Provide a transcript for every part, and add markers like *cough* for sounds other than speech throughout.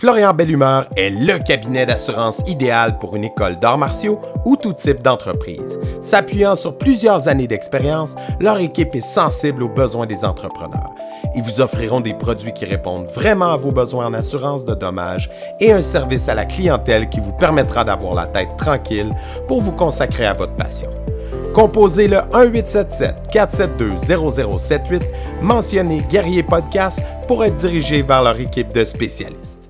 Florian Bellumeur est le cabinet d'assurance idéal pour une école d'arts martiaux ou tout type d'entreprise. S'appuyant sur plusieurs années d'expérience, leur équipe est sensible aux besoins des entrepreneurs. Ils vous offriront des produits qui répondent vraiment à vos besoins en assurance de dommages et un service à la clientèle qui vous permettra d'avoir la tête tranquille pour vous consacrer à votre passion. Composez le 1877-472-0078, mentionnez Guerrier Podcast pour être dirigé vers leur équipe de spécialistes.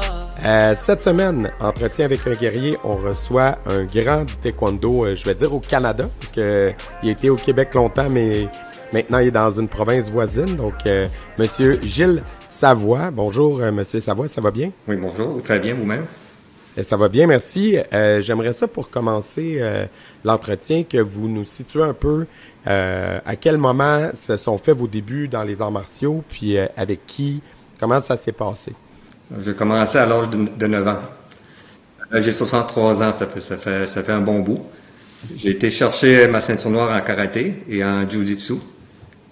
Euh, cette semaine, entretien avec un guerrier, on reçoit un grand du taekwondo, euh, je vais dire au Canada, parce qu'il a été au Québec longtemps, mais maintenant il est dans une province voisine. Donc, euh, Monsieur Gilles Savoie. Bonjour, euh, Monsieur Savoie, ça va bien? Oui, bonjour, très bien vous-même? Euh, Ça va bien, merci. Euh, J'aimerais ça pour commencer euh, l'entretien que vous nous situez un peu euh, à quel moment se sont faits vos débuts dans les arts martiaux, puis euh, avec qui, comment ça s'est passé? J'ai commencé à l'âge de, de 9 ans. Là, J'ai 63 ans, ça fait, un bon bout. J'ai été chercher ma ceinture noire en karaté et en jiu-jitsu.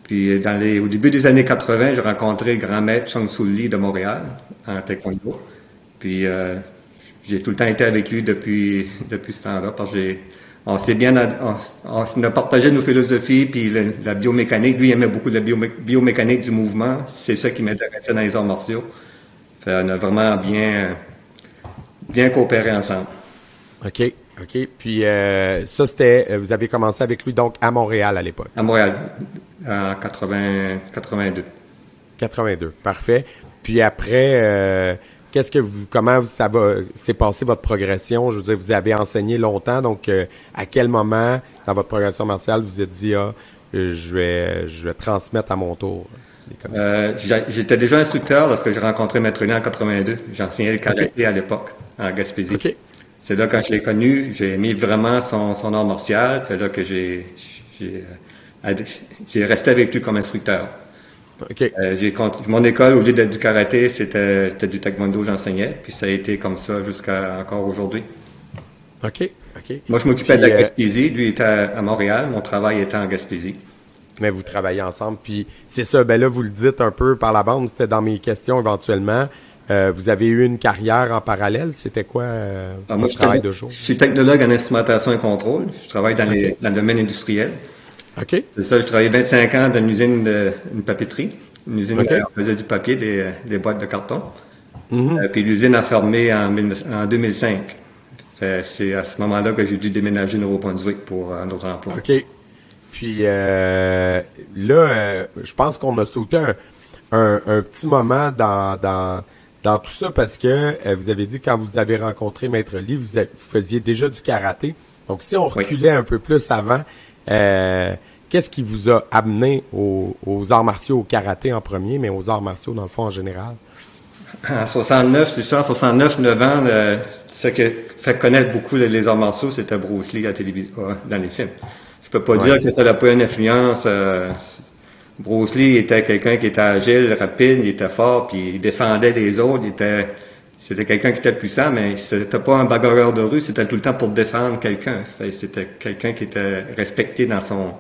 Puis au début des années 80, j'ai rencontré le grand maître Chong Soo Lee de Montréal en taekwondo. Puis euh, j'ai tout le temps été avec lui depuis, ce temps-là parce que on s'est bien, on, a partagé nos philosophies puis la biomécanique. Lui il aimait beaucoup la biomé- biomécanique du mouvement. C'est ça qui m'intéressait dans les arts martiaux. Fait, on a vraiment bien, bien coopéré ensemble. OK, OK. Puis euh, ça, c'était, euh, vous avez commencé avec lui donc à Montréal à l'époque. À Montréal, en 80, 82. 82, parfait. Puis après, euh, qu'est-ce que vous, comment ça va, s'est passé votre progression? Je veux dire, vous avez enseigné longtemps, donc euh, à quel moment dans votre progression martiale vous vous êtes dit, ah, je vais, je vais transmettre à mon tour? Euh, J'étais déjà instructeur lorsque j'ai rencontré Maître René en 82. J'enseignais le karaté à l'époque, en Gaspésie. C'est là quand je l'ai connu, j'ai aimé vraiment son, son art martial. C'est là que j'ai euh, resté avec lui comme instructeur. Euh, mon école au lieu d'être du karaté, c'était du taekwondo j'enseignais, puis ça a été comme ça jusqu'à encore aujourd'hui. OK. OK. Moi je m'occupais de la Gaspésie, lui était à Montréal, mon travail était en Gaspésie. Mais vous travaillez ensemble. Puis c'est ça, ben là, vous le dites un peu par la bande, c'était dans mes questions éventuellement. Euh, vous avez eu une carrière en parallèle, c'était quoi euh, Ah, moi, votre je, travail de jour? je suis technologue en instrumentation et contrôle. Je travaille dans, les- Ok. dans le domaine industriel. OK. C'est ça, j'ai travaillé 25 ans dans une usine, de, une papeterie. Une usine Ok. où on faisait du papier, des, des boîtes de carton. Euh, puis l'usine a fermé en, 19 en 2005. Fait, C'est à ce moment-là que j'ai dû déménager au Nouveau-Brunswick pour un autre emploi. OK. Puis euh, là, euh, je pense qu'on a sauté un, un- un petit moment dans, dans, dans tout ça parce que euh, vous avez dit quand vous avez rencontré Maître Lee, vous, faisiez déjà du karaté. Donc si on Oui. reculait un peu plus avant, euh, qu'est-ce qui vous a amené aux, aux arts martiaux, au karaté en premier, mais aux arts martiaux dans le fond en général? En 69, c'est ça, en 69, 9 ans, ce qui fait connaître beaucoup les, les arts martiaux, c'était Bruce Lee à la télévision, euh, dans les films. Je peux pas Ouais. dire que ça n'a pas une influence. euh, Bruce Lee était quelqu'un qui était agile, rapide, il était fort, puis il défendait les autres. Il était, c'était quelqu'un qui était puissant, mais c'était pas un bagarreur de rue, c'était tout le temps pour défendre quelqu'un. C'était quelqu'un qui était respecté dans son,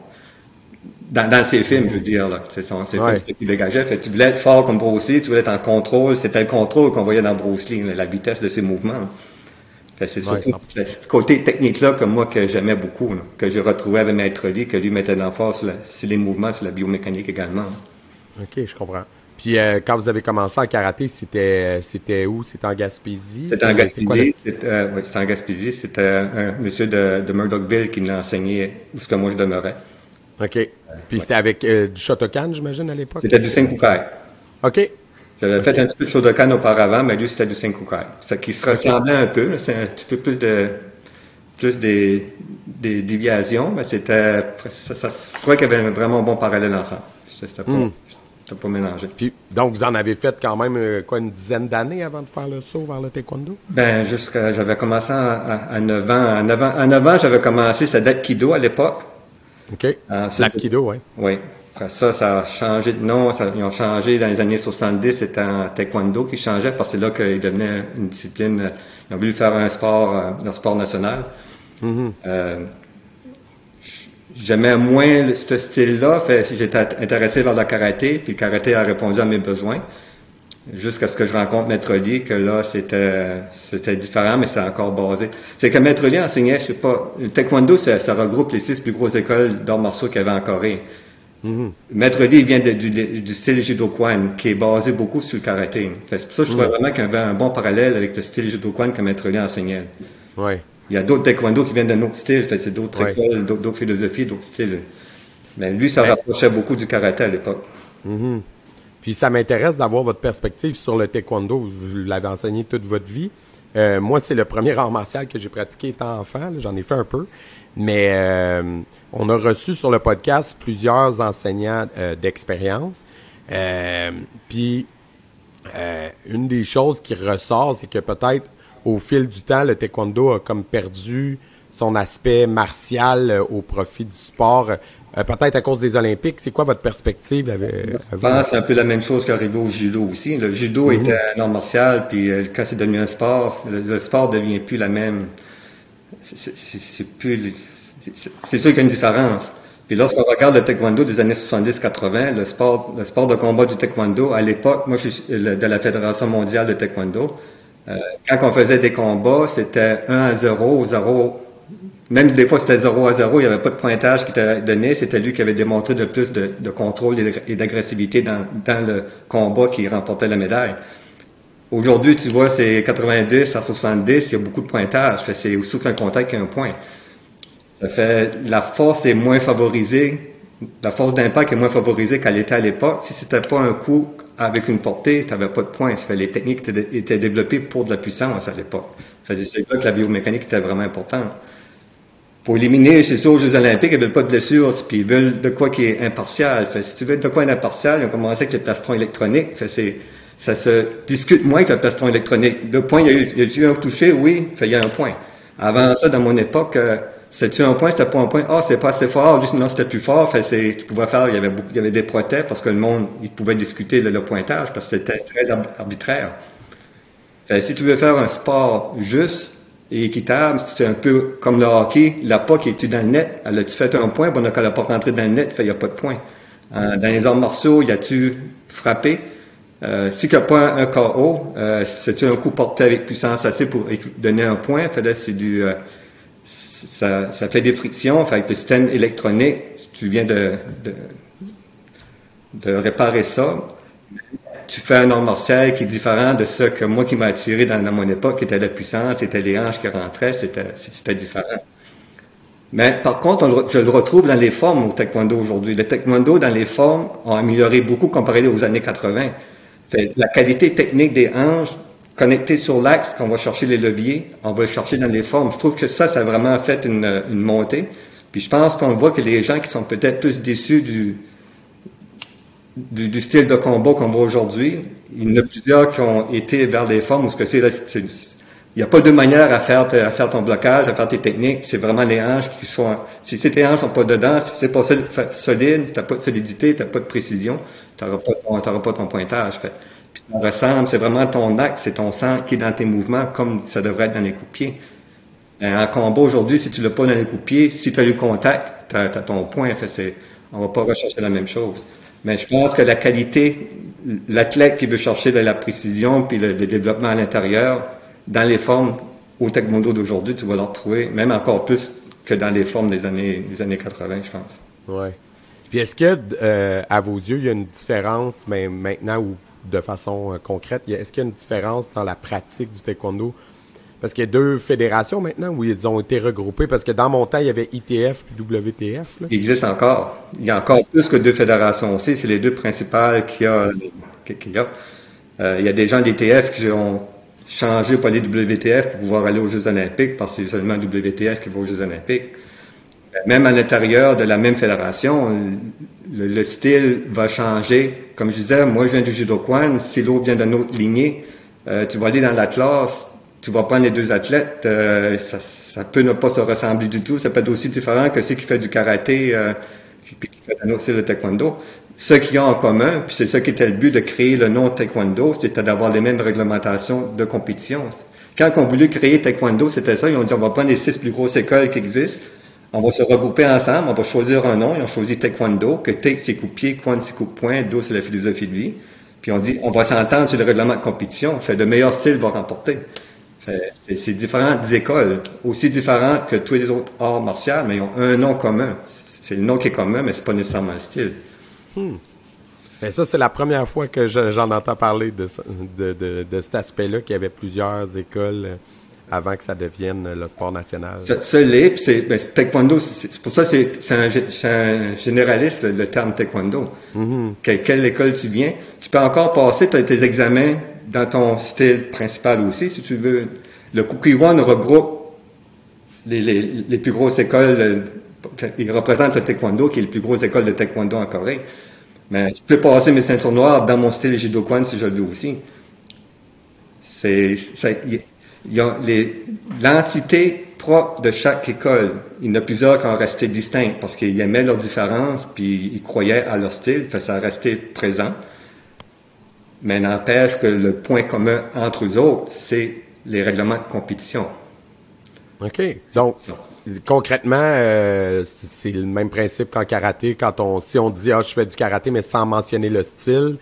dans, dans ses films, je veux dire, là. C'est son, ses Ouais. films, c'est ce qu'il dégageait. Fait, tu voulais être fort comme Bruce Lee, tu voulais être en contrôle. C'était le contrôle qu'on voyait dans Bruce Lee, là, la vitesse de ses mouvements. Fait, c'est Ouais, surtout ce ce côté technique-là que moi, que j'aimais beaucoup, là, que j'ai retrouvé avec Maître Lee, que lui mettait l'emphase sur, la- sur les mouvements, sur la biomécanique également. OK, je comprends. Puis euh, quand vous avez commencé en karaté, c'était c'était où? C'était en Gaspésie? C'était en Gaspésie. C'était euh, ouais, c'était en Gaspésie. C'était un monsieur de, de Murdochville qui me l'a enseigné où ce que moi je demeurais. OK. Puis c'était avec euh, du Shotokan, j'imagine, à l'époque? C'était du Senkukai. OK. J'avais fait un petit peu de Shodokan auparavant, mais lui, c'était du Senkukai. Ça qui se ressemblait un peu, c'est un petit peu plus de plus des, des déviations, mais c'était ça, ça- je crois qu'il y avait un vraiment bon parallèle ensemble. C'était pas. T'as pas mélangé. Puis, donc, vous en avez fait quand même, euh, quoi, une dizaine d'années avant de faire le saut vers le taekwondo? Ben, jusqu'à, j'avais commencé à, à, 9 ans. À 9 ans, à 9 ans j'avais commencé, c'était Kido à l'époque. OK. L'Aikido, oui. Oui. Après ça, ça a changé de nom. Ça, ils ont changé dans les années 70. C'était en taekwondo qui changeait parce que c'est là qu'il devenait une discipline. Ils ont voulu faire un sport, euh, un sport national. Mm-hmm. euh, J'aimais moins ce style-là. J'étais intéressé vers le karaté, puis le karaté a répondu à mes besoins. Jusqu'à ce que je rencontre Maître Lee, que là, c'était, c'était différent, mais c'était encore basé. C'est que Maître Lee enseignait, je sais pas, le taekwondo, ça, regroupe les six plus grosses écoles d'arts martiaux qu'il y avait en Corée. Mm-hmm. Maître Lee vient du, du, style Judo-Kwan, qui est basé beaucoup sur le karaté. C'est pour ça que je trouvais mm-hmm. vraiment qu'il y avait un bon parallèle avec le style Judo-Kwan que Maître Lee enseignait. Ouais. Il y a d'autres taekwondo qui viennent d'un autre style, c'est d'autres écoles, d'autres philosophies, d'autres styles. Mais lui, ça rapprochait beaucoup du karaté à l'époque. Mm-hmm. Puis ça m'intéresse d'avoir votre perspective sur le taekwondo. Vous l'avez enseigné toute votre vie. Euh, moi, c'est le premier art martial que j'ai pratiqué étant enfant. J'en ai fait un peu. Mais euh, on a reçu sur le podcast plusieurs enseignants euh, d'expérience. puis une des choses qui ressort, c'est que peut-être au fil du temps, le taekwondo a comme perdu son aspect martial euh, au profit du sport. Euh, peut-être à cause des Olympiques. C'est quoi votre perspective? Avec, je pense c'est un peu la même chose qui au judo aussi. Le judo mhm. était un art martial, puis euh, quand c'est devenu un sport, le, sport devient plus la même. C'est plus. C'est sûr qu'il y a une différence. Puis lorsqu'on regarde le taekwondo des années 70-80, le sport, le sport de combat du taekwondo, à l'époque, moi je suis de la Fédération mondiale de taekwondo, euh, quand on faisait des combats, c'était 1 à 0, 0. Même des fois, c'était 0 à 0, il n'y avait pas de pointage qui était donné. C'était lui qui avait démontré de plus de, contrôle et d'agressivité dans, le combat qui remportait la médaille. Aujourd'hui, tu vois, c'est 90 à 70, il y a beaucoup de pointage. C'est aussi qu'un contact qu'un point. Ça fait, la force est moins favorisée, la force d'impact est moins favorisée qu'elle était à l'époque. Si c'était pas un coup avec une portée, tu n'avais pas de points. les techniques étaient, développées pour de la puissance à l'époque. C'est là que la biomécanique était vraiment importante. Pour éliminer, c'est sûr, aux Jeux Olympiques, ils veulent pas de blessures, puis ils veulent de quoi qui est impartial. si tu veux de quoi est impartial, ils ont commencé avec le plastron électronique. ça se discute moins que le plastron électronique. Le point, il y a eu, un touché, oui, il y a un point. Avant ça, dans mon époque, euh, c'était un point, c'était pas un point? Ah, c'est pas assez fort. Juste, non, c'était plus fort. Fait, tu pouvais faire, il y avait des protèges parce que le monde, il pouvait discuter le, pointage parce que c'était très arbitraire. Fait, si tu veux faire un sport juste et équitable, c'est un peu comme le hockey. La POC est-tu dans le net? Elle a-tu fait un point? Bon, elle n'a pas rentré dans le net, il n'y a pas de point. Euh, dans les arts martiaux, y a-tu frappé? Euh, si il n'y a pas un, KO, euh, c'est-tu un coup porté avec puissance assez pour donner un point? C'est du, euh, ça, fait des frictions. Fait le système électronique, si tu viens de, réparer ça, tu fais un ordre martial qui est différent de ce que moi qui m'a attiré dans, mon époque, qui était la puissance, c'était les hanches qui rentraient, c'était différent. Mais par contre, je le retrouve dans les formes au taekwondo aujourd'hui. Le taekwondo dans les formes ont amélioré beaucoup comparé aux années 80. Fait, la qualité technique des hanches connecté sur l'axe, qu'on va chercher les leviers, on va le chercher dans les formes. Je trouve que ça, ça a vraiment fait une, montée. Puis je pense qu'on voit que les gens qui sont peut-être plus déçus du, du, style de combat qu'on voit aujourd'hui, il y en a plusieurs qui ont été vers les formes où ce que c'est il n'y a pas de manière à faire, à faire ton blocage, à faire tes techniques. C'est vraiment les hanches qui sont, si tes hanches sont pas dedans, si c'est pas solide, t'as pas de solidité, t'as pas de précision, t'auras pas, ton, pas ton pointage. Fait ça ressemble, c'est vraiment ton axe, c'est ton sang qui est dans tes mouvements comme ça devrait être dans les coups de pied. En combat aujourd'hui, si tu l'as pas dans les coups de pied, si tu as eu contact, tu as, ton point. Fait, on va pas rechercher la même chose. Mais je pense que la qualité, l'athlète qui veut chercher de la précision puis le, développement à l'intérieur, dans les formes au taekwondo d'aujourd'hui, tu vas le retrouver, même encore plus que dans les formes des années, des années 80, je pense. Ouais. Puis est-ce que, euh, à vos yeux, il y a une différence, mais maintenant où de façon euh, concrète, est-ce qu'il y a une différence dans la pratique du taekwondo? Parce qu'il y a deux fédérations maintenant où ils ont été regroupés. Parce que dans mon temps, il y avait ITF et WTF. Il existe encore. Il y a encore plus que deux fédérations aussi. C'est les deux principales qu'il y a. Euh, il y a des gens d'ITF qui ont changé pour aller WTF pour pouvoir aller aux Jeux Olympiques parce que c'est seulement WTF qui va aux Jeux Olympiques. Même à l'intérieur de la même fédération, le, le, style va changer. Comme je disais, moi je viens du judo kwan, si l'autre vient d'une autre lignée, euh, tu vas aller dans la classe, tu vas prendre les deux athlètes, euh, ça, ça, peut ne pas se ressembler du tout. Ça peut être aussi différent que ceux qui font du karaté, euh, puis qui autre style de taekwondo. Ce qu'ils ont en commun, puis c'est ça qui était le but de créer le nom taekwondo, c'était d'avoir les mêmes réglementations de compétition. Quand on voulu créer taekwondo, c'était ça. Ils ont dit, on va prendre les six plus grosses écoles qui existent, on va se regrouper ensemble, on va choisir un nom. Ils ont choisi taekwondo, que take c'est coup-pied, kwan c'est coup-poing, do c'est la philosophie de vie. Puis on dit, on va s'entendre sur le règlement de compétition. Fait, le meilleur style va remporter. C'est différentes écoles, aussi différentes que tous les autres arts martiaux, mais ils ont un nom commun. C'est le nom qui est commun, mais c'est pas nécessairement le style. Hmm. Mais ça, c'est la première fois que j'en entends parler de, de, de, cet aspect-là, qu'il y avait plusieurs écoles euh, avant que ça devienne le sport national. Ça, l'est, c'est ben, taekwondo, c'est pour ça c'est un, un, généraliste le, terme taekwondo. Mm-hmm. quelle, école tu viens, tu peux encore passer tes examens dans ton style principal aussi, si tu veux. Le Kukiwan regroupe les, les, les, plus grosses écoles, euh, il représente le taekwondo, qui est la plus grosse école de taekwondo en Corée. Mais je peux passer mes ceintures noires dans mon style Jido-Kwan si je le veux aussi. L'entité propre de chaque école. Il y en a plusieurs qui ont resté distincts parce qu'ils aimaient leurs différences puis ils croyaient à leur style, fait ça resté présent. Mais n'empêche que le point commun entre eux autres, c'est les règlements de compétition. OK. Donc, concrètement, euh, c'est le même principe qu'en karaté. Quand on, si on dit, ah, je fais du karaté, mais sans mentionner le style,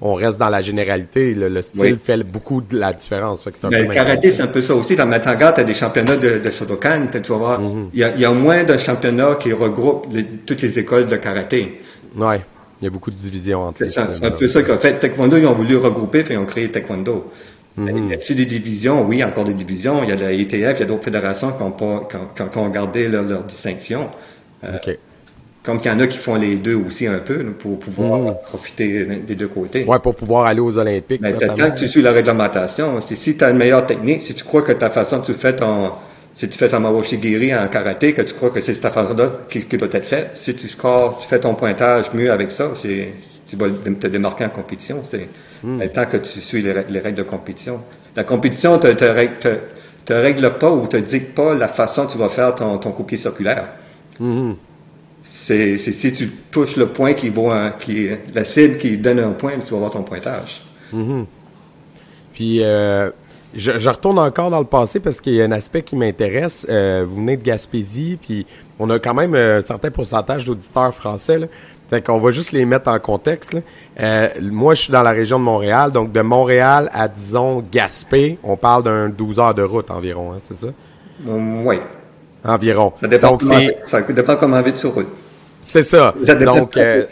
on reste dans la généralité. Le, style fait beaucoup de la différence. le karaté, c'est un peu ça aussi. Dans Matanga, tu as des championnats de, de Shotokan. Tu vas voir, mm-hmm. il y, a, moins de championnats qui regroupent toutes les écoles de karaté. Oui. Il y a beaucoup de divisions entre C'est un peu ça qu'a fait. Taekwondo, ils ont voulu regrouper, puis ils ont créé Taekwondo. Il y a des divisions? Oui, encore des divisions. Il y a la ETF, il y a d'autres fédérations qui ont, pas, qui ont, gardé leur, distinction. Euh, comme qu'il y en a qui font les deux aussi un peu, pour pouvoir mm-hmm. profiter des deux côtés. Oui, pour pouvoir aller aux Olympiques. Mais tant que tu suis la réglementation, si tu as une meilleure technique, si tu crois que ta façon tu fais ton, si tu fais ton mawashi en karaté, que tu crois que c'est cette affaire-là qui, doit être faite, si tu scores, tu fais ton pointage mieux avec ça, c'est, tu vas te démarquer en compétition. C'est hmm. tant que tu suis les, règles de compétition. La compétition te, te, te, règle pas ou te dicte pas la façon dont tu vas faire ton, ton coup circulaire. Hmm. C'est, si tu touches le point qui vaut qui, la cible qui donne un point, tu vas avoir ton pointage. Hmm. Puis, euh, je, retourne encore dans le passé parce qu'il y a un aspect qui m'intéresse. Euh, vous venez de Gaspésie, puis on a quand même un certain pourcentage d'auditeurs français. Là. Fait qu'on va juste les mettre en contexte. Euh, moi, je suis dans la région de Montréal, donc de Montréal à, disons, Gaspé, on parle d'un 12 heures de route environ, hein, c'est ça? Mm, oui. Environ. Ça dépend, donc, comment, ça dépend comment vite sur route. C'est ça. Donc, euh,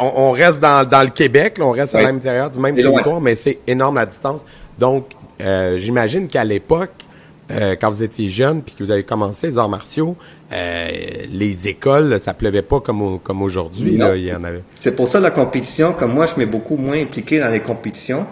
on, reste dans, dans le Québec, on reste à l'intérieur du même territoire, mais c'est énorme la distance. Donc, euh, j'imagine qu'à l'époque, euh, quand vous étiez jeune puis que vous avez commencé les arts martiaux, euh, les écoles, ça pleuvait pas comme, comme aujourd'hui. il y en avait. C'est pour ça la compétition, comme moi, je m'ai beaucoup moins impliqué dans les compétitions.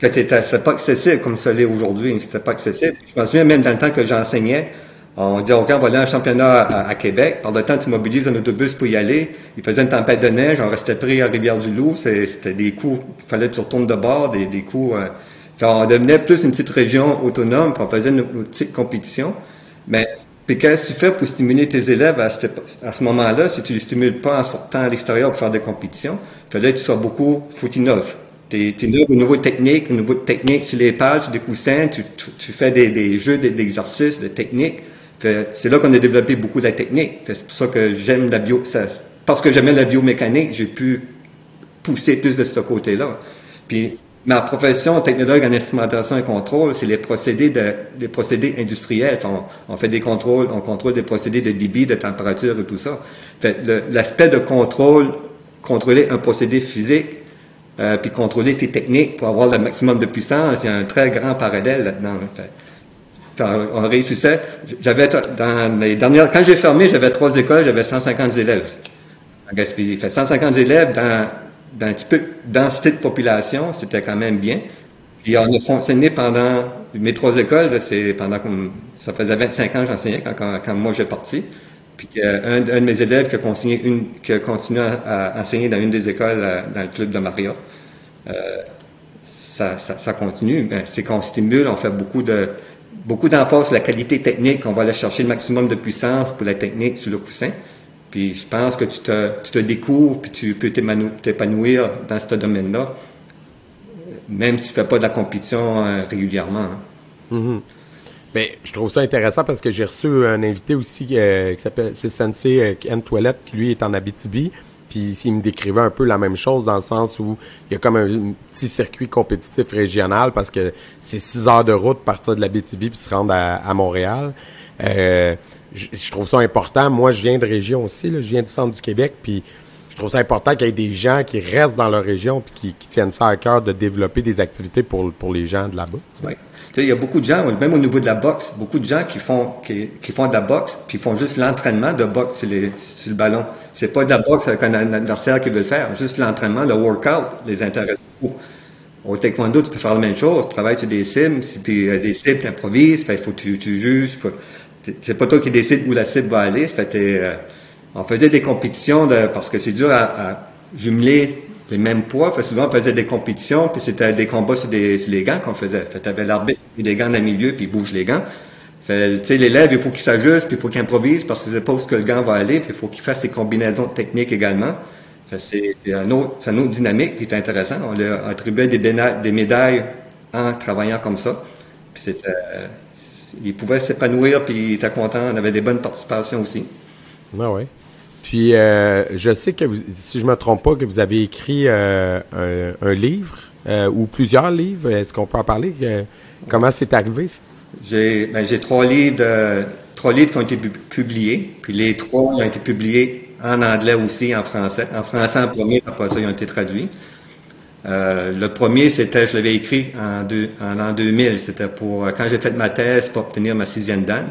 C'était pas accessible comme ça l'est aujourd'hui. C'était pas accessible. Je me souviens même dans le temps que j'enseignais, on disait, OK, on va aller à un championnat à, Québec. Par le temps, tu mobilises un autobus pour y aller. Il faisait une tempête de neige. On restait pris à Rivière-du-Loup. C'était des coups, il fallait que tu retournes de bord, des, des coups on devenait plus une petite région autonome, puis on faisait une, petite compétition. Mais puis qu'est-ce que tu fais pour stimuler tes élèves à, ce moment-là, si tu les stimules pas en sortant à l'extérieur pour faire des compétitions, fallait que tu sois beaucoup, faut innover. Tu innoves au niveau technique, au niveau technique sur les pales, sur des coussins, tu, tu, fais des, des jeux d'exercices, de techniques. C'est là qu'on a développé beaucoup de la technique. C'est pour ça que j'aime la bio. Ça, parce que j'aimais la biomécanique, j'ai pu pousser plus de ce côté-là. Puis Ma profession, technologue en instrumentation et contrôle, c'est les procédés de, procédés industriels. On, fait des contrôles, on contrôle des procédés de débit, de température et tout ça. L'aspect de contrôle, contrôler un procédé physique, euh, puis contrôler tes techniques pour avoir le maximum de puissance, il y a un très grand parallèle là-dedans. Fait. on réussissait. J'avais dans les dernières, quand j'ai fermé, j'avais trois écoles, j'avais 150 élèves en Gaspésie. Fait 150 élèves dans d'un petit peu de densité de population, c'était quand même bien. Puis on a fonctionné pendant mes trois écoles, c'est pendant ça faisait 25 ans que j'enseignais quand, quand, moi j'ai parti. Puis un, de mes élèves qui a continué, à, enseigner dans une des écoles dans le club de Maria. ça, ça, continue. Ben, c'est qu'on stimule, on fait beaucoup de beaucoup d'emphase sur la qualité technique. On va aller chercher le maximum de puissance pour la technique sur le coussin. Puis je pense que tu te, tu te découvres, puis tu peux t'épanouir dans ce domaine-là, même si tu ne fais pas de la compétition euh, régulièrement. Hein. Mm-hmm. Ben, je trouve ça intéressant parce que j'ai reçu un invité aussi euh, qui s'appelle, Sensei euh, Ken Toilette, qui lui est en Abitibi. Puis il me décrivait un peu la même chose dans le sens où il y a comme un, petit circuit compétitif régional parce que c'est six heures de route partir de la BTB puis se rendre à, Montréal. Je, trouve ça important. Moi, je viens de région aussi. Je viens du centre du Québec. Puis je trouve ça important qu'il y ait des gens qui restent dans leur région puis qui, tiennent ça à cœur de développer des activités pour, pour les gens de là-bas. Oui. Il y a beaucoup de gens, même au niveau de la boxe, beaucoup de gens qui font, qui, qui font de la boxe puis font juste l'entraînement de boxe sur, le ballon. C'est pas de la boxe avec un adversaire qui veut le faire. Juste l'entraînement, le workout les intéresse beaucoup. Au taekwondo, tu peux faire la même chose. Tu travailles sur des cibles, puis des cibles, tu improvises, il faut que tu, tu juges. C'est pas toi qui décides où la cible va aller. Euh, on faisait des compétitions parce que c'est dur à, jumeler les mêmes poids. Souvent, on faisait des compétitions, puis c'était des combats sur, des, les gants qu'on faisait. Fait, tu avais l'arbitre, et des gants dans le milieu, puis il bouge les gants. L'élève, il faut qu'il s'ajuste, puis il faut qu'il improvise parce qu'il sait pas où que le gant va aller, puis il faut qu'il fasse ses combinaisons techniques également. c'est, un c'est une autre dynamique qui est intéressant. On lui a attribué des, des médailles en travaillant comme ça. Puis c'était, il pouvait s'épanouir, puis il était content. On avait des bonnes participations aussi. Ah oui. Puis, euh, je sais que, vous, si je me trompe pas, que vous avez écrit euh, un, livre euh, ou plusieurs livres. Est-ce qu'on peut en parler? comment c'est arrivé? J'ai ben, trois livres trois livres qui ont été publiés, puis les trois ont été publiés en anglais aussi, en français. En français en premier, après ça, ils ont été traduits. Euh, le premier, c'était, je l'avais écrit en, l'an 2000. C'était pour, quand j'ai fait ma thèse pour obtenir ma sixième dan.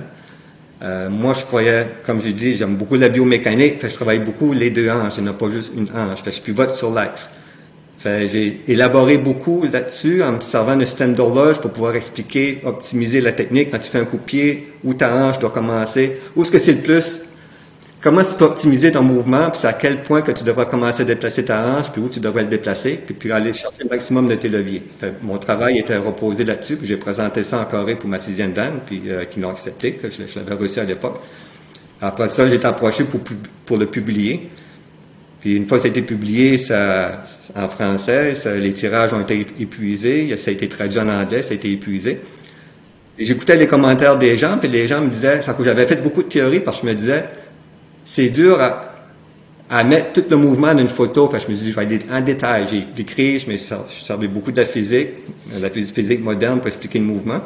Euh, moi, je croyais, comme j'ai dit, j'aime beaucoup la biomécanique, je travaille beaucoup les deux hanches, je n'ai pas juste une hanche. Fait, je pivote sur l'axe j'ai élaboré beaucoup là-dessus en me servant de système d'horloge pour pouvoir expliquer, optimiser la technique quand tu fais un coup de pied, où ta hanche doit commencer, où est-ce que c'est le plus, comment tu peux optimiser ton mouvement, puis à quel point que tu devras commencer à déplacer ta hanche, puis où tu devrais le déplacer, puis, puis aller chercher le maximum de tes leviers. mon travail était reposé là-dessus, puis j'ai présenté ça en Corée pour ma sixième dan, puis euh, qui l'ont accepté, que je, l'avais reçu à l'époque. Après ça, j'ai été approché pour, pour le publier. Puis une fois que ça a été publié ça, en français, les tirages ont été épuisés, ça a été traduit en anglais, ça a été épuisé. J'écoutais les commentaires des gens, puis les gens me disaient, que j'avais fait beaucoup de théories parce que je me disais, c'est dur à, mettre tout le mouvement dans une photo. Enfin, je me suis dit, je vais aller en détail. J'ai écrit, je me servi beaucoup de la physique, de la physique moderne pour expliquer le mouvement.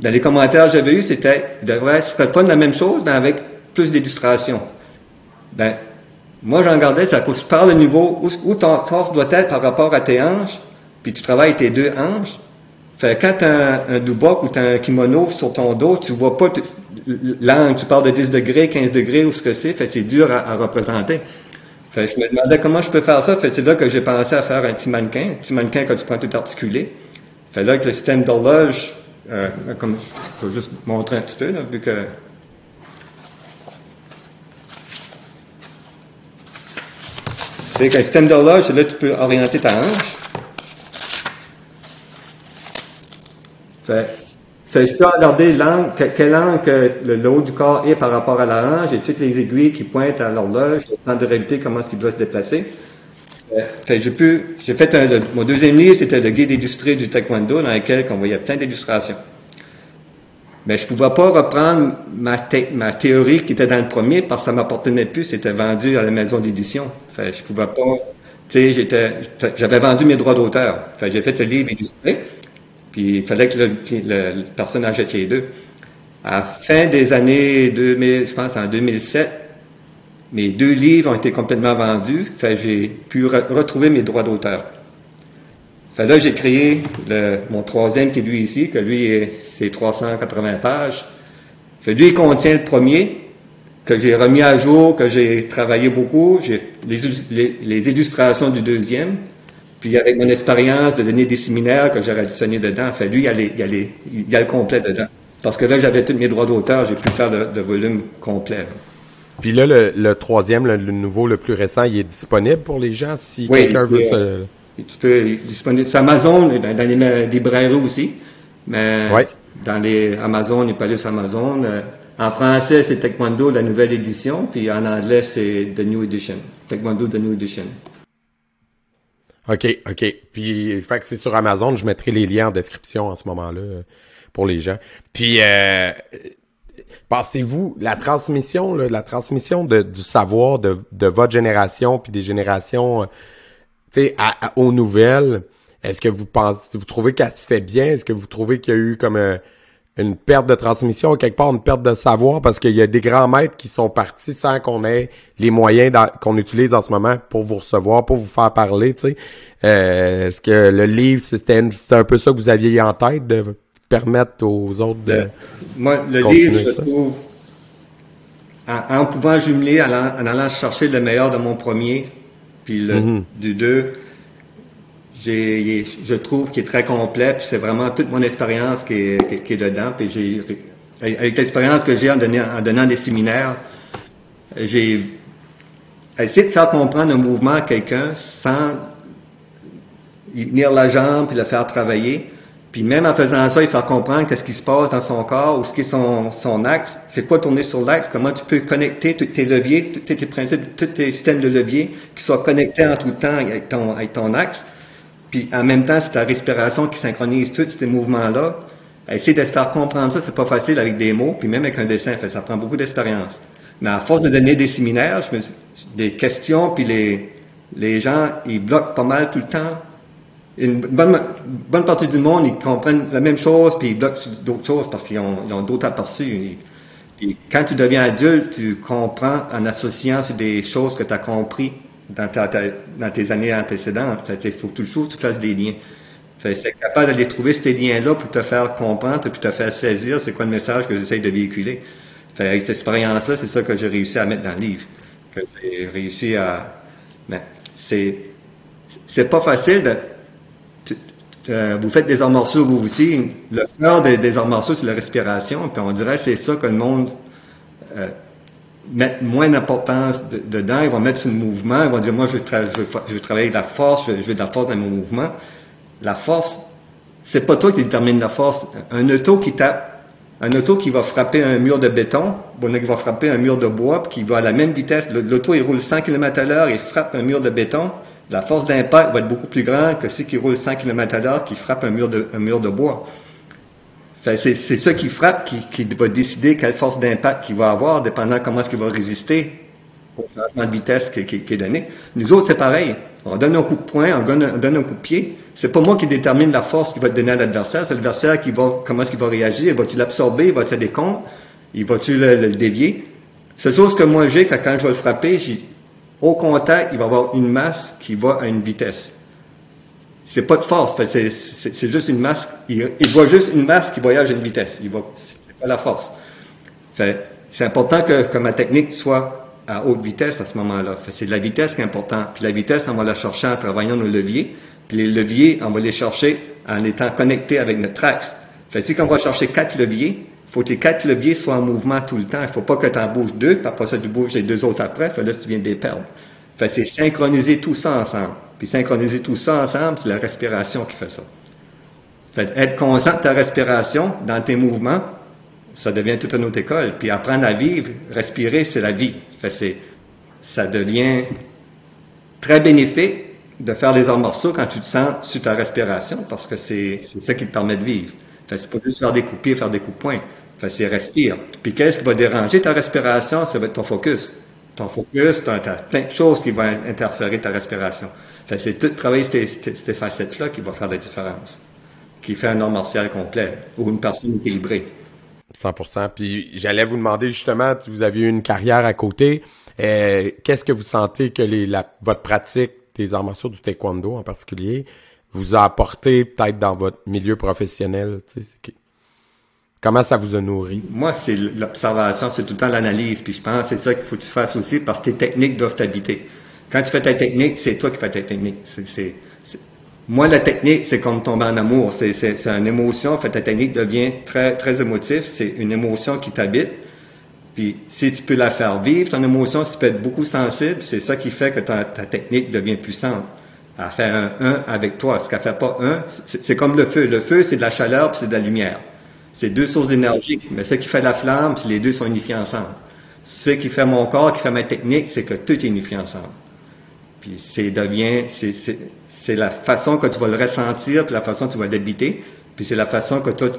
Dans les commentaires que j'avais eus, c'était, devrait, ce serait pas la même chose, mais avec plus d'illustrations. Ben, moi, j'en gardais, ça cause par le niveau où, où ton torse doit être par rapport à tes hanches, puis tu travailles tes deux hanches. Fait quand tu as un, un ou tu as un kimono sur ton dos, tu vois pas l'angle, tu parles de 10 degrés, 15 degrés ou ce que c'est, fait c'est dur à, représenter. Fait je me demandais comment je peux faire ça, fait c'est là que j'ai pensé à faire un petit mannequin, un petit mannequin que tu prends tout articulé. Fait là, avec le système d'horloge, euh, comme je vais juste montrer un petit peu, vu que C'est qu'un système d'horloge, là tu peux orienter ta hanche. Fait, je peux regarder l'angle, quel angle le haut du corps est par rapport à la et toutes les aiguilles qui pointent à l'horloge, le temps de réalité, comment est-ce qu'il doit se déplacer. J'ai j'ai fait un, mon deuxième livre, c'était le guide illustré du taekwondo dans lequel on voyait plein d'illustrations. Mais je pouvais pas reprendre ma, théorie qui était dans le premier parce que ça m'appartenait plus, c'était vendu à la maison d'édition. Fait je pouvais pas, j'avais vendu mes droits d'auteur. Fait j'ai fait le livre illustré, puis il fallait que le, le, personne achète les deux. À la fin des années 2000, je pense en 2007, mes deux livres ont été complètement vendus. Fait j'ai pu retrouver mes droits d'auteur. Fait là, j'ai créé mon troisième qui est lui ici, que lui, c'est 380 pages. Fait lui, il contient le premier, que j'ai remis à jour, que j'ai travaillé beaucoup. J'ai les, illustrations du deuxième. Puis avec mon expérience de donner des séminaires que j'ai additionné dedans, fait lui, il y, a il, y a le complet dedans. Parce que là, j'avais tous mes droits d'auteur, j'ai pu faire le, volume complet. Puis là, le, troisième, le, nouveau, le plus récent, il est disponible pour les gens si quelqu'un veut se... Tu peux, disponible sur Amazon, dans, dans les librairies aussi. Mais dans les Amazon, les palus Amazon. Euh, en français, c'est Taekwondo, la nouvelle édition. Puis en anglais, c'est The New Edition. Taekwondo, The New Edition. OK, OK. Puis, fait que c'est sur Amazon. Je mettrai les liens en description en ce moment-là euh, pour les gens. Puis, euh, pensez-vous, la transmission, la transmission de, du savoir de, de votre génération puis des générations, tu sais, aux nouvelles, est-ce que vous pensez, vous trouvez qu'elle se fait bien? Est-ce que vous trouvez qu'il y a eu comme euh, une perte de transmission, quelque part une perte de savoir? Parce qu'il y a des grands maîtres qui sont partis sans qu'on ait les moyens qu'on utilise en ce moment pour vous recevoir, pour vous faire parler, tu sais. Euh, est-ce que le livre, c'était un peu ça que vous aviez en tête de permettre aux autres de. moi, le livre, je trouve, en, pouvant jumeler, en, allant chercher le meilleur de mon premier, puis le, mm-hmm. du deux, je trouve qu'il est très complet, puis c'est vraiment toute mon expérience qui est, dedans. Puis j'ai, avec l'expérience que j'ai en, donnant, des séminaires, j'ai essayé de faire comprendre un mouvement à quelqu'un sans y tenir la jambe puis le faire travailler. Puis même en faisant ça, il faire comprendre qu'est-ce qui se passe dans son corps ou ce qui est son, axe. C'est quoi tourner sur l'axe? Comment tu peux connecter tous tes leviers, tous tes principes, tous tes systèmes de leviers qui soient connectés en tout temps avec ton axe. Puis en même temps, c'est ta respiration qui synchronise tous ces mouvements-là. Essayer de se faire comprendre ça, c'est pas facile avec des mots, puis même avec un dessin, fait, ça prend beaucoup d'expérience. Mais à force de donner des séminaires, je me, des questions, puis les, les gens, ils bloquent pas mal tout le temps. Une bonne, bonne partie du monde, ils comprennent la même chose, puis ils bloquent d'autres choses parce qu'ils ont, ont d'autres aperçus. Et, quand tu deviens adulte, tu comprends en associant sur des choses que tu as compris dans, tes années antécédentes. il faut toujours que tu fasses des liens. c'est capable d'aller trouver ces liens-là pour te faire comprendre et te faire saisir c'est quoi le message que j'essaie de véhiculer. avec cette expérience-là, c'est ça que j'ai réussi à mettre dans le livre. Que j'ai réussi à. Ben, c'est, c'est pas facile de. vous faites des arts martiaux vous aussi. Le cœur des, des martiaux, c'est la respiration. Puis on dirait que c'est ça que le monde euh, mettre moins d'importance dedans, ils vont mettre sur le mouvement, ils vont dire, moi, je veux, travailler de la force, je, veux de la force dans mon mouvement. La force, c'est pas toi qui détermine la force. Un auto qui tape, un auto qui va frapper un mur de béton, bon, qui va frapper un mur de bois, puis qui va à la même vitesse, l'auto, il roule 100 km à l'heure, il frappe un mur de béton, la force d'impact va être beaucoup plus grande que si qui roule 100 km à l'heure, qui frappe un mur de, un mur de bois. C'est ça qui frappe qui, va décider quelle force d'impact qu'il va avoir, dépendant comment est-ce qu'il va résister au changement de vitesse qui, est donné. Nous autres, c'est pareil. On donne un coup de poing, on donne, un coup de pied. C'est pas moi qui détermine la force qu'il va donner à l'adversaire, c'est l'adversaire qui va, comment est-ce qu'il va réagir. Va-tu l'absorber? Va-tu aller contre? Il va-tu le, dévier? C'est chose que moi j'ai, quand, quand je vais le frapper, au contact, il va avoir une masse qui va à une vitesse c'est pas de force, c'est juste une masse. Il, voit juste une masse qui voyage à une vitesse. Il voit, c'est pas la force. C'est important que, ma technique soit à haute vitesse à ce moment-là. C'est la vitesse qui est importante. Puis la vitesse, on va la chercher en travaillant nos leviers. Puis les leviers, on va les chercher en étant connectés avec notre axe. Fait si on va chercher quatre leviers, il faut que les quatre leviers soient en mouvement tout le temps. Il ne faut pas que tu en bouges deux, puis après ça, tu bouges les deux autres après. Là, tu viens de les perdre. C'est synchroniser tout ça ensemble. Puis synchroniser tout ça ensemble, c'est la respiration qui fait ça. Fait être conscient de ta respiration dans tes mouvements, ça devient toute une autre école. Puis apprendre à vivre, respirer, c'est la vie. Fait c'est, ça devient très bénéfique de faire des arts morceaux quand tu te sens sur ta respiration, parce que c'est, c'est ça qui te permet de vivre. Fait c'est pas juste faire des coups de pied, faire des coups de poing. Fait c'est respire. Puis qu'est-ce qui va déranger ta respiration? Ça va être ton focus. Ton focus, tu as plein de choses qui vont interférer ta respiration c'est tout travailler ces, ces, facettes-là qui va faire la différence, qui fait un homme martial complet ou une personne équilibrée. 100%. Puis j'allais vous demander justement si vous aviez une carrière à côté, euh, qu'est-ce que vous sentez que les, la, votre pratique des arts martiaux du taekwondo en particulier vous a apporté peut-être dans votre milieu professionnel? Comment ça vous a nourri? Moi, c'est l'observation, c'est tout le temps l'analyse. Puis je pense que c'est ça qu'il faut que tu fasses aussi parce que tes techniques doivent t'habiter. Quand tu fais ta technique, c'est toi qui fais ta technique. Moi, la technique, c'est comme tomber en amour. C'est, une émotion. Fait, ta technique devient très, très émotif. C'est une émotion qui t'habite. Puis si tu peux la faire vivre, ton émotion, si tu peux être beaucoup sensible, c'est ça qui fait que ta, technique devient puissante. À faire un 1 avec toi. Ce qu'elle fait pas un, c'est comme le feu. Le feu, c'est de la chaleur puis c'est de la lumière. C'est deux sources d'énergie. Mais ce qui fait la flamme, c'est les deux sont unifiés ensemble. Ce qui fait mon corps, qui fait ma technique, c'est que tout est unifié ensemble. Puis c'est devient, c'est la façon que tu vas le ressentir, puis la façon que tu vas l'habiter, puis c'est la façon que toi,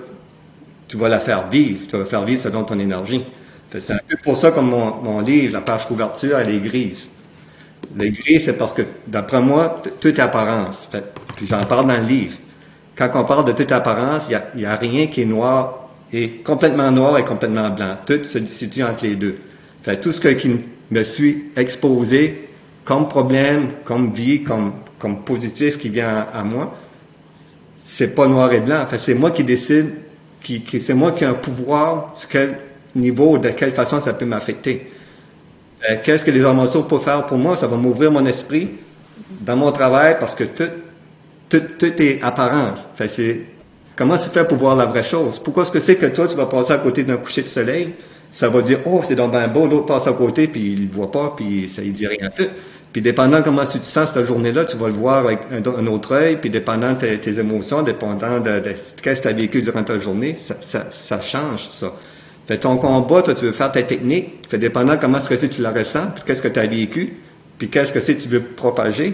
tu vas la faire vivre. Tu vas faire vivre selon ton énergie. C'est un peu pour ça que mon, mon, livre, la page couverture, elle est grise. Le gris, c'est parce que, d'après moi, tout est apparence. j'en parle dans le livre. Quand on parle de toute apparence, il n'y a, a, rien qui est noir, et complètement noir et complètement blanc. Tout se situe entre les deux. Fait, tout ce que, qui me suis exposé comme problème, comme vie, comme, comme positif qui vient à, moi, c'est pas noir et blanc. Fait, c'est moi qui décide, qui, c'est moi qui ai un pouvoir sur quel niveau, de quelle façon ça peut m'affecter. Qu'est-ce que les émotions peuvent faire pour moi? Ça va m'ouvrir mon esprit dans mon travail parce que tout, tout, tout est apparence. Fait, c'est, comment se fait pour voir la vraie chose? Pourquoi est-ce que c'est que toi, tu vas passer à côté d'un coucher de soleil? Ça va dire, oh, c'est donc bien beau, l'autre passe à côté, puis il le voit pas, puis ça ne dit rien tout. Puis dépendant comment tu te sens cette journée-là, tu vas le voir avec un, autre œil, puis dépendant de tes, émotions, dépendant de, qu'est-ce que tu as vécu durant ta journée, ça, ça, ça change ça. Fait ton combat, toi, tu veux faire ta technique, fait dépendant comment est-ce que tu la ressens, puis qu'est-ce que tu as vécu, puis qu'est-ce que c'est que tu veux propager,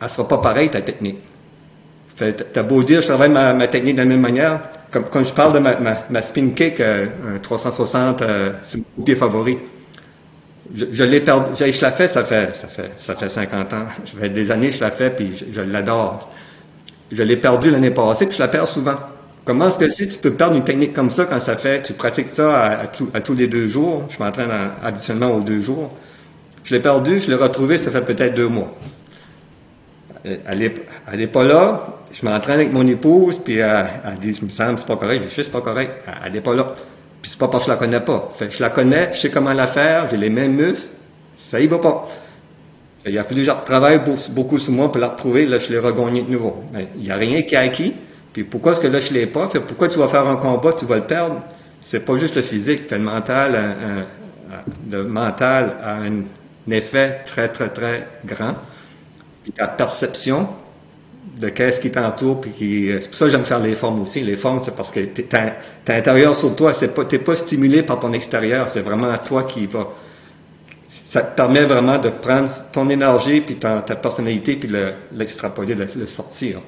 elle sera pas pareille, ta technique. Fait t'as beau dire, je travaille ma, technique de la même manière, quand je parle de ma, ma, spin kick, euh, un 360, euh, c'est mon pied favori. Je, je l'ai perdu, je, la fais, ça fait, ça fait, ça fait 50 ans. *laughs* Je fais des années, je la fais, puis je, je l'adore. Je l'ai perdu l'année passée, puis je la perds souvent. Comment est-ce que si tu peux perdre une technique comme ça quand ça fait, tu pratiques ça à, tous les deux jours, je m'entraîne habituellement aux deux jours, je l'ai perdu, je l'ai retrouvé, ça fait peut-être deux mois. Elle n'est pas là, je m'entraîne avec mon épouse, puis elle, dit, il me semble, c'est pas correct, je sais, c'est pas correct, elle n'est pas là. Puis c'est pas parce que je la connais pas. Fait, je la connais, je sais comment la faire, j'ai les mêmes muscles, ça y va pas. il a fallu que je travaille beaucoup sur moi pour la retrouver, là, je l'ai regagné de nouveau. Il n'y a rien qui est acquis. Puis pourquoi est-ce que là, je l'ai pas? Pourquoi tu vas faire un combat, tu vas le perdre? C'est pas juste le physique, le mental, le mental a un, effet très, très, très grand. Puis ta perception de qu'est-ce qui t'entoure, puis qui, c'est pour ça que j'aime faire les formes aussi. Les formes, c'est parce que t'es, intérieur sur toi, c'est pas, t'es pas stimulé par ton extérieur, c'est vraiment à toi qui va. Ça te permet vraiment de prendre ton énergie, puis ta, personnalité, puis l'extrapoler, le sortir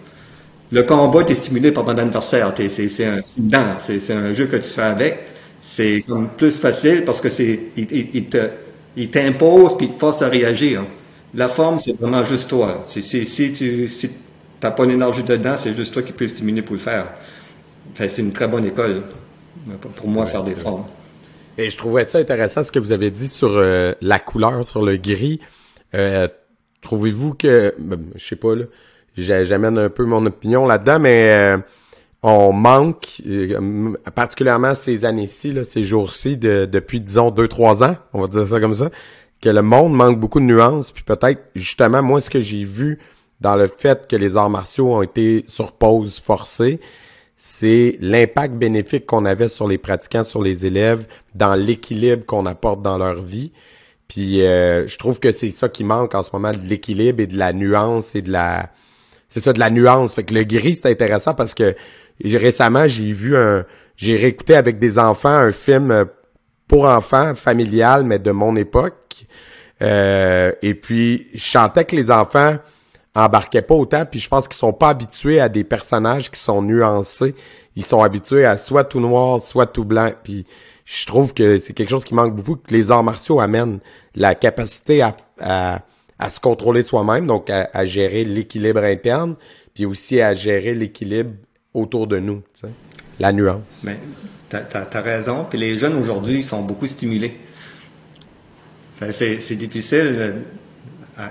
le combat, tu es stimulé par ton adversaire. C'est un danse, c'est un jeu que tu fais avec. C'est comme plus facile parce que c'est il, te il t'impose puis il te force à réagir. La forme, c'est vraiment juste toi. si tu si n'as pas l'énergie dedans, c'est juste toi qui peux stimuler pour le faire. c'est une très bonne école pour moi faire des formes. Et je trouvais ça intéressant ce que vous avez dit sur euh, la couleur, sur le gris. Euh, trouvez-vous que, ben, je sais pas là, j'amène un peu mon opinion là-dedans, mais euh, on manque, euh, particulièrement ces années-ci, ces jours-ci, de, depuis, disons, deux, trois ans, on va dire ça comme ça, que le monde manque beaucoup de nuances, puis peut-être, justement, moi, ce que j'ai vu dans le fait que les arts martiaux ont été sur pause forcée, c'est l'impact bénéfique qu'on avait sur les pratiquants, sur les élèves, dans l'équilibre qu'on apporte dans leur vie. Puis euh, je trouve que c'est ça qui manque en ce moment, de l'équilibre et de la nuance et de la c'est ça, de la nuance. Fait que le gris, c'est intéressant parce que récemment, j'ai vu un, j'ai réécouté avec des enfants un film euh, pour enfants, familial, mais de mon époque. Euh, et puis, je chantais que les enfants embarquaient pas autant, puis je pense qu'ils sont pas habitués à des personnages qui sont nuancés. Ils sont habitués à soit tout noir, soit tout blanc. Puis je trouve que c'est quelque chose qui manque beaucoup, que les arts martiaux amènent la capacité à à se contrôler soi-même, donc à, gérer l'équilibre interne, puis aussi à gérer l'équilibre autour de nous, la nuance. Mais tu as, raison, puis les jeunes aujourd'hui, ils sont beaucoup stimulés. c'est difficile.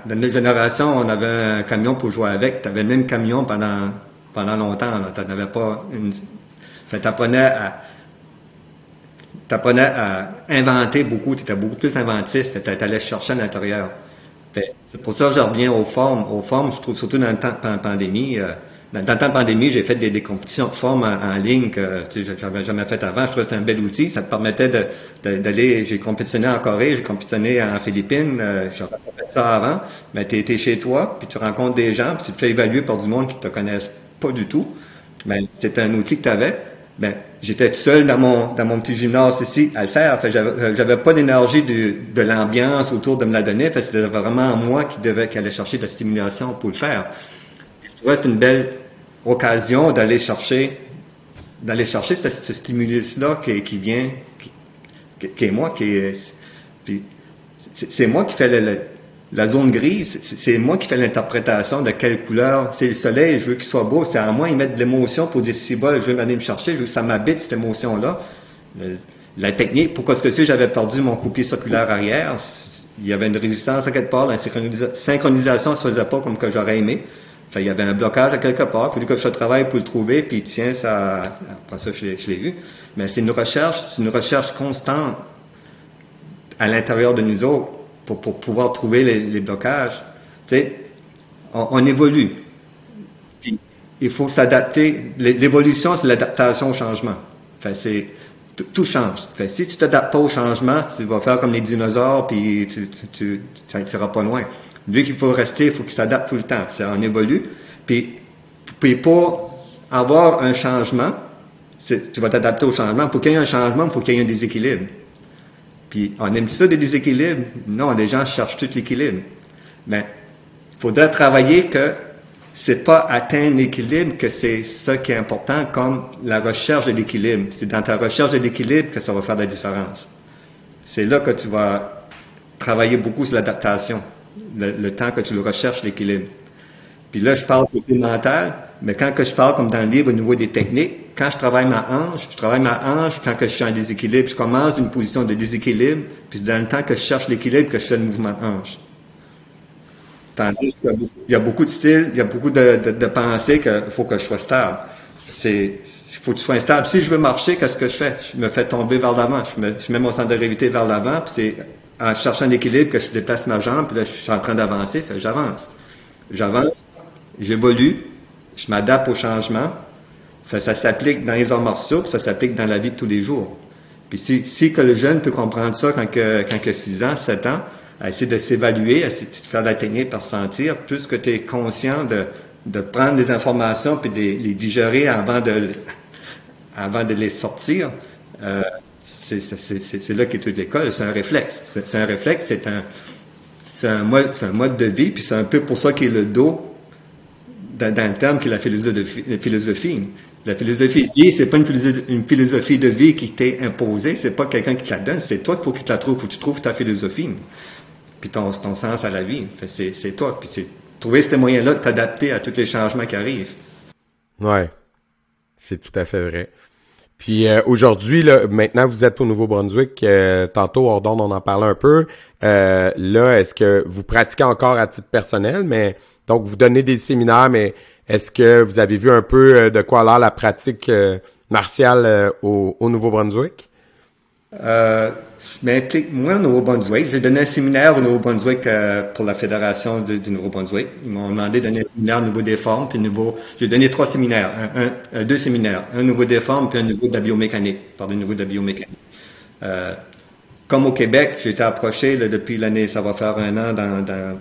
Dans notre génération, on avait un camion pour jouer avec. Tu avais le même camion pendant, pendant longtemps. Tu n'avais pas une. tu apprenais à, à inventer beaucoup, tu étais beaucoup plus inventif, tu allais chercher à l'intérieur. C'est pour ça que je reviens aux formes. Aux formes, je trouve surtout dans le temps de pandémie, euh, dans, le temps de pandémie, j'ai fait des, compétitions de forme en, ligne que tu sais, j'avais jamais fait avant. Je trouvais que c'était un bel outil. Ça te permettait d'aller. j'ai compétitionné en Corée, j'ai compétitionné en Philippines. Euh, j'aurais pas fait ça avant. Mais tu es, chez toi, puis tu rencontres des gens, puis tu te fais évaluer par du monde qui te connaissent pas du tout. Mais c'est un outil que tu avais. Ben, j'étais tout seul dans mon dans mon petit gymnase ici à le faire. Fait j'avais j'avais pas l'énergie de, de l'ambiance autour de me la donner. Fait c'était vraiment moi qui devais qui allait chercher de la stimulation pour le faire. C'est une belle occasion d'aller chercher d'aller chercher ce, stimulus-là qui, vient, qui, est moi, qui est, puis c'est moi qui fais la zone grise, c'est moi qui fais l'interprétation de quelle couleur. C'est le soleil, je veux qu'il soit beau. C'est à moi, ils mettent de l'émotion pour dire si bas, je veux aller me chercher, je veux que ça m'habite, cette émotion-là. La technique, pourquoi est-ce que si j'avais perdu mon coupier circulaire arrière, il y avait une résistance à quelque part, la synchronisation ne se faisait pas comme que j'aurais aimé. Il y avait un blocage à quelque part. Il fallait que je travaille pour le trouver, puis tiens, ça, après ça, je, l'ai vu. Mais c'est une recherche, c'est une recherche constante à l'intérieur de nous autres pour, pour pouvoir trouver les, blocages. Tu sais, on, évolue. Puis, il faut s'adapter. L'évolution, c'est l'adaptation au changement. Enfin, c'est, tout change. Si tu t'adaptes pas au changement, tu vas faire comme les dinosaures, puis tu, tu, tu, tu pas loin. Lui qu'il faut rester, il faut qu'il s'adapte tout le temps. On évolue. Puis, puis pour avoir un changement, tu vas t'adapter au changement. Pour qu'il y ait un changement, il faut qu'il y ait un déséquilibre. Puis on aime ça des déséquilibres? Non, les gens cherchent tout l'équilibre. Mais il faudrait travailler que c'est pas atteindre l'équilibre que c'est ça qui est important comme la recherche de l'équilibre. C'est dans ta recherche de l'équilibre que ça va faire la différence. C'est là que tu vas travailler beaucoup sur l'adaptation le, temps que tu le recherches, l'équilibre. Puis là, je parle côté mental, mais quand que je parle comme dans le livre au niveau des techniques, quand je travaille ma hanche, je travaille ma hanche quand que je suis en déséquilibre. Je commence d'une position de déséquilibre, puis dans le temps que je cherche l'équilibre que je fais le mouvement de hanche. Tandis qu'il y, a beaucoup de styles, il y a beaucoup de, pensées qu'il faut que je sois stable. C'est, il faut que tu sois stable. Si je veux marcher, qu'est-ce que je fais? Je me fais tomber vers l'avant. Je, je mets mon centre de gravité vers l'avant, puis c'est en cherchant un équilibre, que je déplace ma jambe, puis là, je suis en train d'avancer, j'avance. J'avance, j'évolue, je m'adapte au changement. Ça s'applique dans les arts martiaux, puis ça s'applique dans la vie de tous les jours. Puis si, si que le jeune peut comprendre ça quand que, quand que 6 ans, 7 ans, essayer de s'évaluer, essayer de faire la technique par sentir, plus que tu es conscient de, de prendre des informations puis de les digérer avant de, avant de les sortir, euh, c'est là qu'est toute l'école, c'est un réflexe. C'est un réflexe, c'est un, un, mode, un mode de vie, puis c'est un peu pour ça qu'il est le dos dans, le terme qui est la philosophie. La philosophie, la philosophie c'est pas une philosophie, de vie qui t'est imposée, c'est pas quelqu'un qui te la donne, c'est toi qu'il faut que tu la trouves, faut tu trouves ta philosophie, puis ton, ton sens à la vie. C'est toi, puis c'est trouver ces moyens-là de t'adapter à tous les changements qui arrivent. Ouais, c'est tout à fait vrai. Puis euh, aujourd'hui, là, maintenant vous êtes au Nouveau-Brunswick. Euh, tantôt, Ordon, on en parlait un peu. Euh, là, est-ce que vous pratiquez encore à titre personnel, mais donc vous donnez des séminaires, mais est-ce que vous avez vu un peu de quoi alors la pratique martiale au, au Nouveau-Brunswick? Je m'implique au Nouveau-Brunswick. J'ai donné un séminaire au Nouveau-Brunswick euh, pour la Fédération du Nouveau-Brunswick. Ils m'ont demandé de donner un séminaire au niveau des formes, puis nouveau. J'ai donné trois séminaires, un, un, deux séminaires, un niveau des formes, puis un niveau de la biomécanique, par le niveau de la biomécanique. Euh, comme au Québec, j'ai été approché depuis l'année, ça va faire un an dans, dans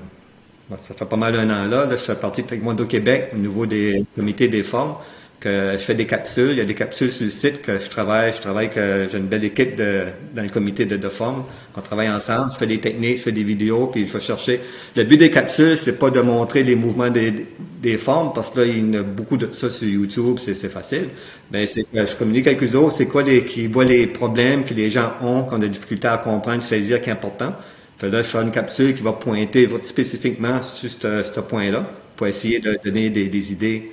ça fait pas mal un an là, là je fais partie de Taekwondo Québec au niveau des comités des formes que je fais des capsules. Il y a des capsules sur le site que je travaille. Je travaille que j'ai une belle équipe de, dans le comité de, de forme. On travaille ensemble. Je fais des techniques, je fais des vidéos, puis je vais chercher. Le but des capsules, c'est pas de montrer les mouvements des, des formes, parce que là, il y a beaucoup de ça sur YouTube, c'est, facile. Mais ben, c'est que je communique avec eux autres, c'est quoi les, qui voient les problèmes que les gens ont, qu'on a des difficultés à comprendre, saisir, qui est important. Fait là, je fais une capsule qui va pointer spécifiquement sur ce, ce point-là, pour essayer de donner des, des idées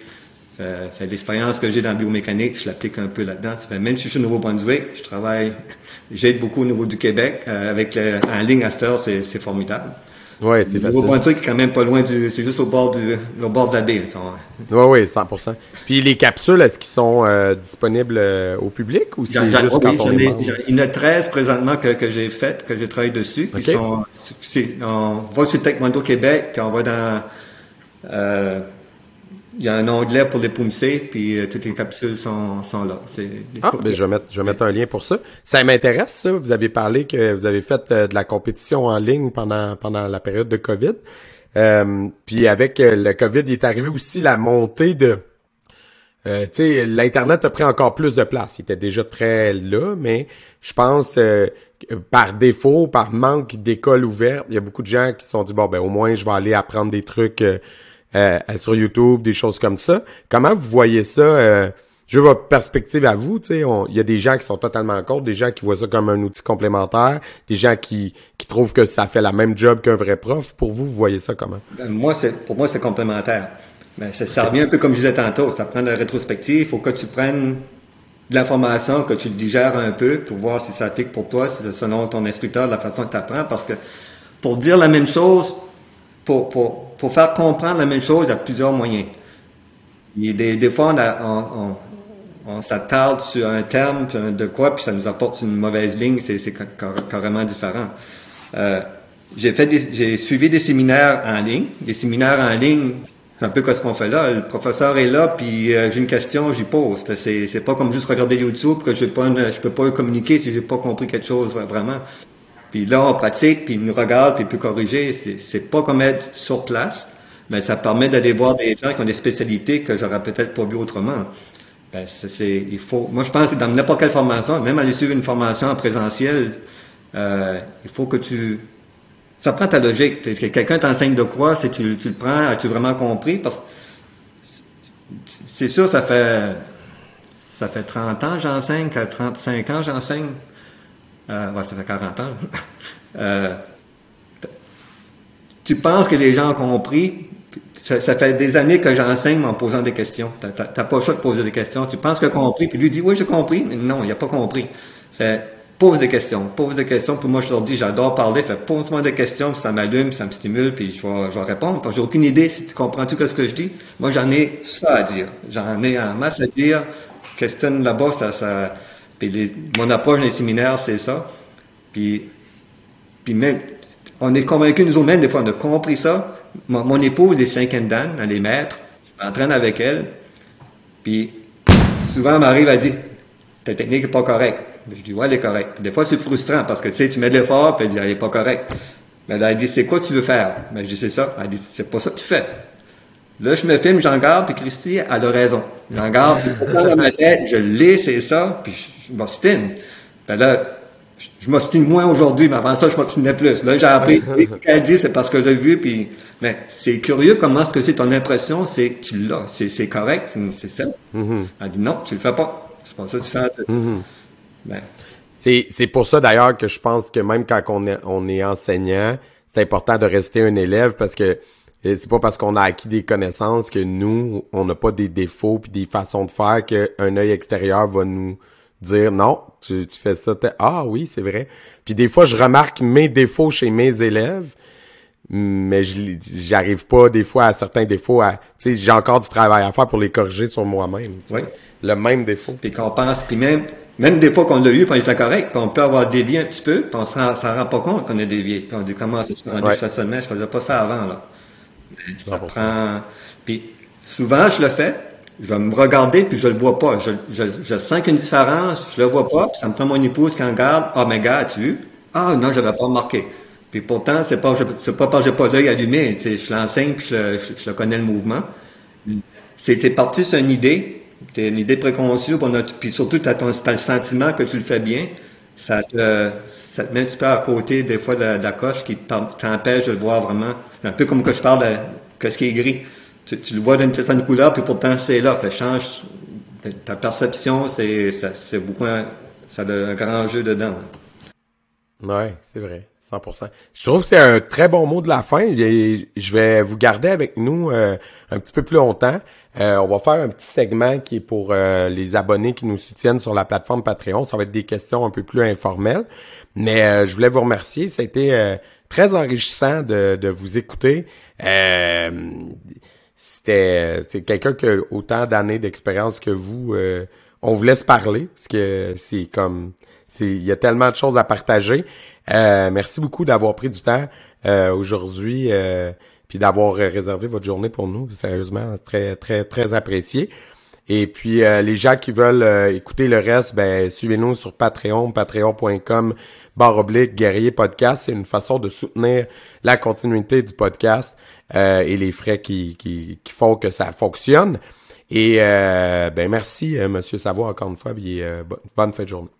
euh, l'expérience que j'ai dans la biomécanique, je l'applique un peu là-dedans. même si je suis au Nouveau-Brunswick, je travaille, j'aide beaucoup au niveau du Québec. Euh, avec le, en ligne à c'est, c'est formidable. Oui, c'est facile. Nouveau-Brunswick est quand même pas loin du, c'est juste au bord du, au bord de la baie. Oui, oui, 100%. Puis les capsules, est-ce qu'ils sont euh, disponibles euh, au public ou c'est juste quand on ai, Il y en a 13 présentement que, que j'ai faites, que j'ai travaillé dessus. Qui sont, on va sur Taekwondo Québec, puis on va dans, il y a un onglet pour les pousser, puis toutes les capsules sont, sont là. ah, ben je vais, mettre, je vais mettre un lien pour ça. Ça m'intéresse, ça. Vous avez parlé que vous avez fait de la compétition en ligne pendant, pendant la période de COVID. Euh, puis avec le COVID, il est arrivé aussi la montée de euh, tu sais, l'Internet a pris encore plus de place. Il était déjà très là, mais je pense euh, par défaut, par manque d'écoles ouvertes, il y a beaucoup de gens qui se sont dit, bon, ben au moins, je vais aller apprendre des trucs euh, sur YouTube, des choses comme ça. Comment vous voyez ça? je veux votre perspective à vous. Tu sais, il y a des gens qui sont totalement contre, des gens qui voient ça comme un outil complémentaire, des gens qui, qui trouvent que ça fait la même job qu'un vrai prof. Pour vous, vous voyez ça comment? Ben, moi, c'est pour moi, c'est complémentaire. Ben, ça, ça, revient un peu comme je disais tantôt, ça prend la rétrospective, il faut que tu prennes de l'information, que tu le digères un peu pour voir si ça applique pour toi, si c'est selon ton instructeur, la façon que tu apprends, parce que pour dire la même chose, pour, pour, pour faire comprendre la même chose, il y a plusieurs moyens. Des, fois, on, on, s'attarde sur un terme de quoi, puis ça nous apporte une mauvaise ligne, c'est carrément différent. Euh, j'ai suivi des séminaires en ligne. Des séminaires en ligne, c'est un peu comme ce qu'on fait là. Le professeur est là, puis euh, j'ai une question, j'y pose. C'est, pas comme juste regarder YouTube que je pas je peux pas communiquer si j'ai pas compris quelque chose vraiment. Puis là, on pratique, puis il nous regarde, puis il peut corriger. C'est, pas comme être sur place, mais ça permet d'aller voir des gens qui ont des spécialités que j'aurais peut-être pas vu autrement. Ben, il faut. Moi, je pense que dans n'importe quelle formation, même aller suivre une formation en présentiel, euh, il faut que tu ça prend ta logique. Quelqu'un t'enseigne de quoi, si tu, tu le prends, as-tu vraiment compris? Parce que c'est sûr, ça fait ça fait 30 ans j'enseigne, 35 ans j'enseigne. Euh, ouais, ça fait 40 ans. *laughs* euh, tu penses que les gens ont compris? Ça, fait des années que j'enseigne en posant des questions. Tu n'as pas le choix de poser des questions. Tu penses a compris, puis lui dit Oui, j'ai compris. Mais non, il n'a pas compris. Fait, pose des questions, pose des questions. Puis moi, je leur dis, j'adore parler. Fait, pose-moi des questions, puis ça m'allume, ça me stimule, puis je vais, je vais répondre. Que j'ai aucune idée si tu comprends-tu ce que je dis. Moi, j'en ai ça à dire. J'en ai en masse à dire. Questionne là-bas, ça, ça. Puis mon approche les séminaires, c'est ça. Puis, puis même, on est convaincus, nous autres, même, des fois, on a compris ça. Mon, épouse est dan, elle est maître. Je m'entraîne avec elle. Puis, souvent, elle m'arrive à dire, ta technique n'est pas correcte. Je dis, ouais, elle est correcte. Des fois, c'est frustrant parce que, tu sais, tu mets de l'effort, puis elle dit, elle est pas correcte. Mais là, elle dit, c'est quoi tu veux faire? Mais je dis, c'est ça. Elle dit, c'est pas ça que tu fais. Là, je me filme, j'en garde, puis Christy, elle a raison. J'en garde, puis dans ma tête, je l'ai, c'est ça, puis je, je m'ostine. Ben là, je, m'ostine moins aujourd'hui, mais avant ça, je m'ostinais plus. Là, j'ai appris, ce qu'elle dit, c'est parce que j'ai vu, puis, mais c'est curieux comment est-ce que c'est ton impression, c'est que tu l'as, c'est correct, c'est ça. Mm-hmm. Elle dit, non, tu le fais pas. C'est pas ça que tu fais. Mm-hmm. Ben. C'est pour ça d'ailleurs que je pense que même quand on est, on est enseignant, c'est important de rester un élève parce que euh, c'est pas parce qu'on a acquis des connaissances que nous, on n'a pas des défauts puis des façons de faire qu'un œil extérieur va nous dire non, tu, tu fais ça. Ah oui, c'est vrai. Puis des fois, je remarque mes défauts chez mes élèves, mais j'arrive pas des fois à certains défauts à. Tu sais, j'ai encore du travail à faire pour les corriger sur moi-même. Oui. Le même défaut. Puis qu'on pense, puis même même des fois qu'on l'a eu, puis on était correct, puis on peut avoir dévié un petit peu, puis on s'en rend, rend pas compte qu'on a dévié. Puis on dit comment ça se rendu facilement, je faisais pas ça avant, là. Ça prend... Puis souvent, je le fais, je vais me regarder, puis je le vois pas. Je, je, je sens qu'il y a une différence, je le vois pas, puis ça me prend mon épouse qui en garde. Ah, mais gars, as-tu vu? Ah, non, je l'avais pas remarqué. Puis pourtant, c'est pas, c'est pas parce que j'ai pas l'œil allumé, tu sais, je l'enseigne, puis je, je, je, le connais le mouvement. C'était parti sur une idée, une idée préconçue, puis surtout, tu as, le sentiment que tu le fais bien. Ça te, ça te met un petit peu à côté, des fois, de, la coche qui t'empêche de le voir vraiment. Un peu comme que je parle de ce qui est gris. Tu, le vois d'une certaine couleur, puis pourtant, c'est là. Fait change. Ta perception, c'est, beaucoup, ça a un grand jeu dedans. Ouais, c'est vrai. 100%. Je trouve que c'est un très bon mot de la fin. je vais vous garder avec nous euh, un petit peu plus longtemps. Euh, on va faire un petit segment qui est pour euh, les abonnés qui nous soutiennent sur la plateforme Patreon. Ça va être des questions un peu plus informelles. Mais euh, je voulais vous remercier. Ça a été très enrichissant de, vous écouter. C'était c'est quelqu'un qui a autant d'années d'expérience que vous. on vous laisse parler parce que c'est comme c'est il y a tellement de choses à partager. merci beaucoup d'avoir pris du temps aujourd'hui puis d'avoir réservé votre journée pour nous. Sérieusement, très, très, très apprécié. Et puis, les gens qui veulent écouter le reste, ben, suivez-nous sur Patreon, patreon.com, barre oblique, guerrier podcast. C'est une façon de soutenir la continuité du podcast et les frais qui, font que ça fonctionne. Et ben merci, Monsieur Savoie, encore une fois. Puis, bonne fin de journée.